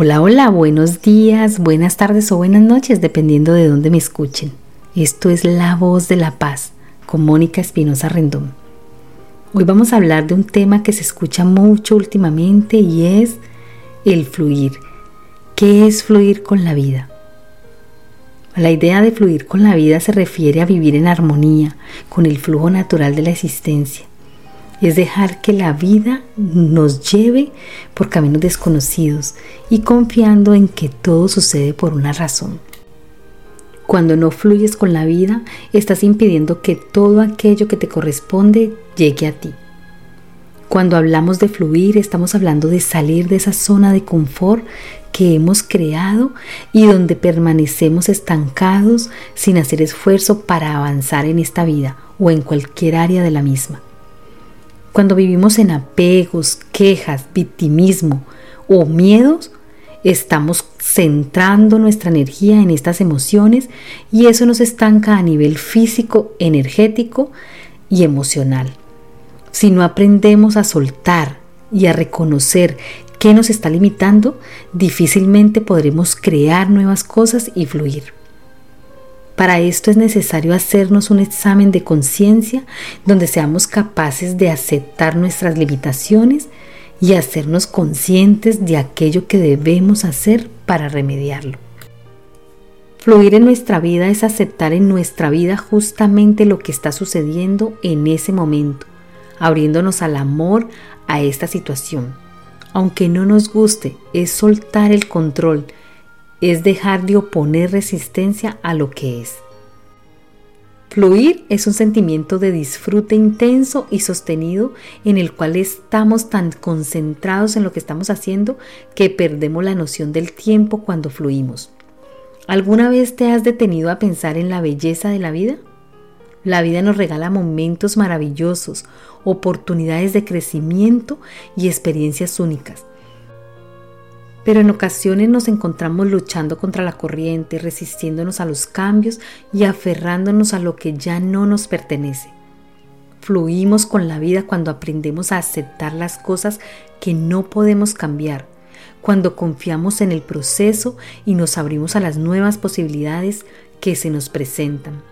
Hola, hola, buenos días, buenas tardes o buenas noches, dependiendo de dónde me escuchen. Esto es La Voz de la Paz con Mónica Espinosa Rendón. Hoy vamos a hablar de un tema que se escucha mucho últimamente y es el fluir. ¿Qué es fluir con la vida? La idea de fluir con la vida se refiere a vivir en armonía con el flujo natural de la existencia es dejar que la vida nos lleve por caminos desconocidos y confiando en que todo sucede por una razón. Cuando no fluyes con la vida, estás impidiendo que todo aquello que te corresponde llegue a ti. Cuando hablamos de fluir, estamos hablando de salir de esa zona de confort que hemos creado y donde permanecemos estancados sin hacer esfuerzo para avanzar en esta vida o en cualquier área de la misma. Cuando vivimos en apegos, quejas, victimismo o miedos, estamos centrando nuestra energía en estas emociones y eso nos estanca a nivel físico, energético y emocional. Si no aprendemos a soltar y a reconocer qué nos está limitando, difícilmente podremos crear nuevas cosas y fluir. Para esto es necesario hacernos un examen de conciencia donde seamos capaces de aceptar nuestras limitaciones y hacernos conscientes de aquello que debemos hacer para remediarlo. Fluir en nuestra vida es aceptar en nuestra vida justamente lo que está sucediendo en ese momento, abriéndonos al amor a esta situación. Aunque no nos guste, es soltar el control es dejar de oponer resistencia a lo que es. Fluir es un sentimiento de disfrute intenso y sostenido en el cual estamos tan concentrados en lo que estamos haciendo que perdemos la noción del tiempo cuando fluimos. ¿Alguna vez te has detenido a pensar en la belleza de la vida? La vida nos regala momentos maravillosos, oportunidades de crecimiento y experiencias únicas pero en ocasiones nos encontramos luchando contra la corriente, resistiéndonos a los cambios y aferrándonos a lo que ya no nos pertenece. Fluimos con la vida cuando aprendemos a aceptar las cosas que no podemos cambiar, cuando confiamos en el proceso y nos abrimos a las nuevas posibilidades que se nos presentan.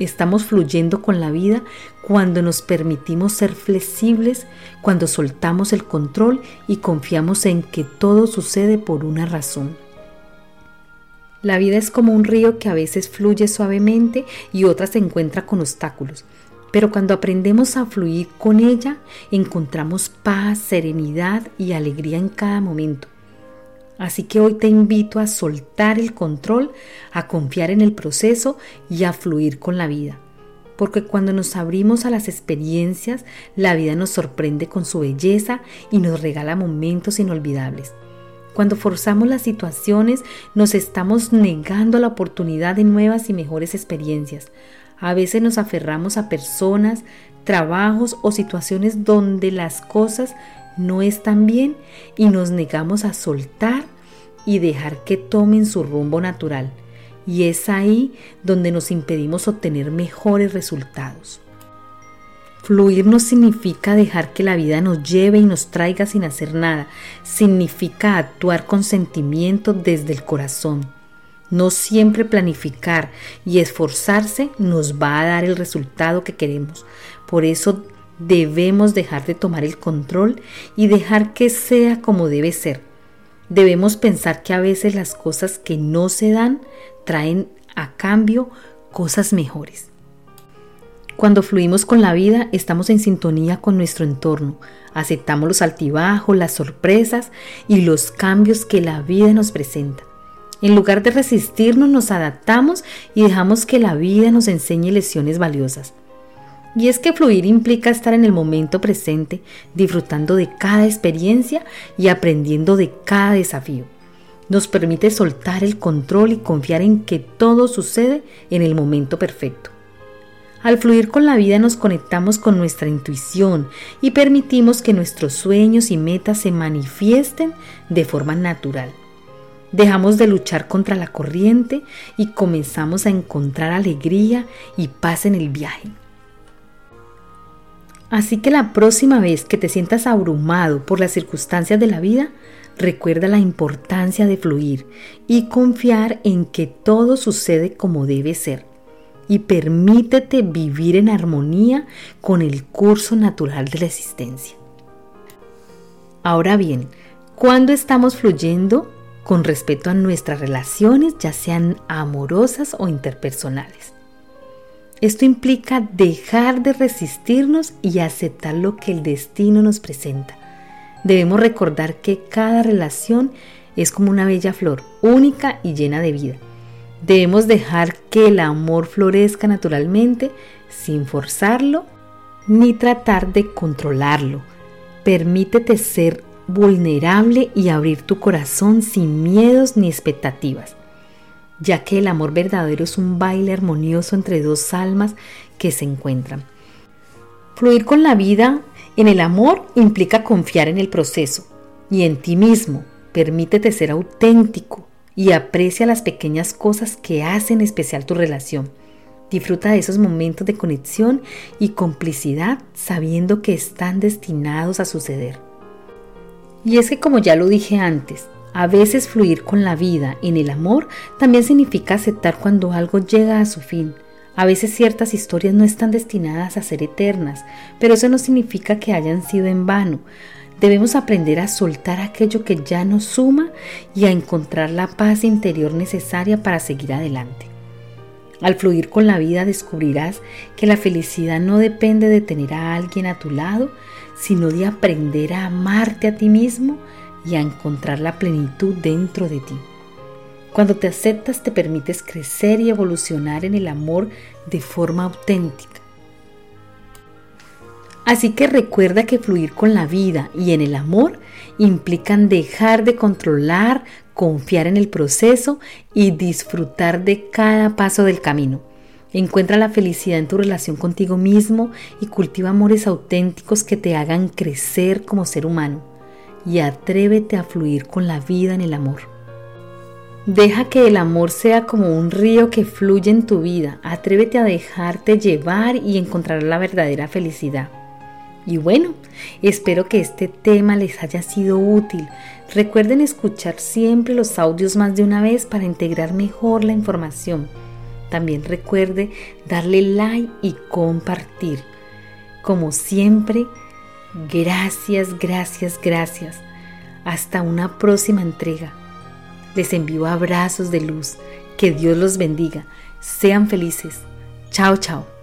Estamos fluyendo con la vida cuando nos permitimos ser flexibles, cuando soltamos el control y confiamos en que todo sucede por una razón. La vida es como un río que a veces fluye suavemente y otras se encuentra con obstáculos. Pero cuando aprendemos a fluir con ella, encontramos paz, serenidad y alegría en cada momento. Así que hoy te invito a soltar el control, a confiar en el proceso y a fluir con la vida. Porque cuando nos abrimos a las experiencias, la vida nos sorprende con su belleza y nos regala momentos inolvidables. Cuando forzamos las situaciones, nos estamos negando la oportunidad de nuevas y mejores experiencias. A veces nos aferramos a personas, trabajos o situaciones donde las cosas no están bien y nos negamos a soltar y dejar que tomen su rumbo natural. Y es ahí donde nos impedimos obtener mejores resultados. Fluir no significa dejar que la vida nos lleve y nos traiga sin hacer nada, significa actuar con sentimiento desde el corazón. No siempre planificar y esforzarse nos va a dar el resultado que queremos. Por eso debemos dejar de tomar el control y dejar que sea como debe ser. Debemos pensar que a veces las cosas que no se dan traen a cambio cosas mejores. Cuando fluimos con la vida, estamos en sintonía con nuestro entorno, aceptamos los altibajos, las sorpresas y los cambios que la vida nos presenta. En lugar de resistirnos, nos adaptamos y dejamos que la vida nos enseñe lecciones valiosas. Y es que fluir implica estar en el momento presente, disfrutando de cada experiencia y aprendiendo de cada desafío. Nos permite soltar el control y confiar en que todo sucede en el momento perfecto. Al fluir con la vida nos conectamos con nuestra intuición y permitimos que nuestros sueños y metas se manifiesten de forma natural. Dejamos de luchar contra la corriente y comenzamos a encontrar alegría y paz en el viaje. Así que la próxima vez que te sientas abrumado por las circunstancias de la vida, recuerda la importancia de fluir y confiar en que todo sucede como debe ser. Y permítete vivir en armonía con el curso natural de la existencia. Ahora bien, cuando estamos fluyendo con respecto a nuestras relaciones, ya sean amorosas o interpersonales. Esto implica dejar de resistirnos y aceptar lo que el destino nos presenta. Debemos recordar que cada relación es como una bella flor, única y llena de vida. Debemos dejar que el amor florezca naturalmente sin forzarlo ni tratar de controlarlo. Permítete ser vulnerable y abrir tu corazón sin miedos ni expectativas ya que el amor verdadero es un baile armonioso entre dos almas que se encuentran. Fluir con la vida en el amor implica confiar en el proceso y en ti mismo. Permítete ser auténtico y aprecia las pequeñas cosas que hacen especial tu relación. Disfruta de esos momentos de conexión y complicidad sabiendo que están destinados a suceder. Y es que como ya lo dije antes, a veces fluir con la vida en el amor también significa aceptar cuando algo llega a su fin. A veces ciertas historias no están destinadas a ser eternas, pero eso no significa que hayan sido en vano. Debemos aprender a soltar aquello que ya nos suma y a encontrar la paz interior necesaria para seguir adelante. Al fluir con la vida descubrirás que la felicidad no depende de tener a alguien a tu lado, sino de aprender a amarte a ti mismo y a encontrar la plenitud dentro de ti. Cuando te aceptas te permites crecer y evolucionar en el amor de forma auténtica. Así que recuerda que fluir con la vida y en el amor implican dejar de controlar, confiar en el proceso y disfrutar de cada paso del camino. Encuentra la felicidad en tu relación contigo mismo y cultiva amores auténticos que te hagan crecer como ser humano y atrévete a fluir con la vida en el amor. Deja que el amor sea como un río que fluye en tu vida. Atrévete a dejarte llevar y encontrar la verdadera felicidad. Y bueno, espero que este tema les haya sido útil. Recuerden escuchar siempre los audios más de una vez para integrar mejor la información. También recuerde darle like y compartir. Como siempre, Gracias, gracias, gracias. Hasta una próxima entrega. Les envío abrazos de luz. Que Dios los bendiga. Sean felices. Chao, chao.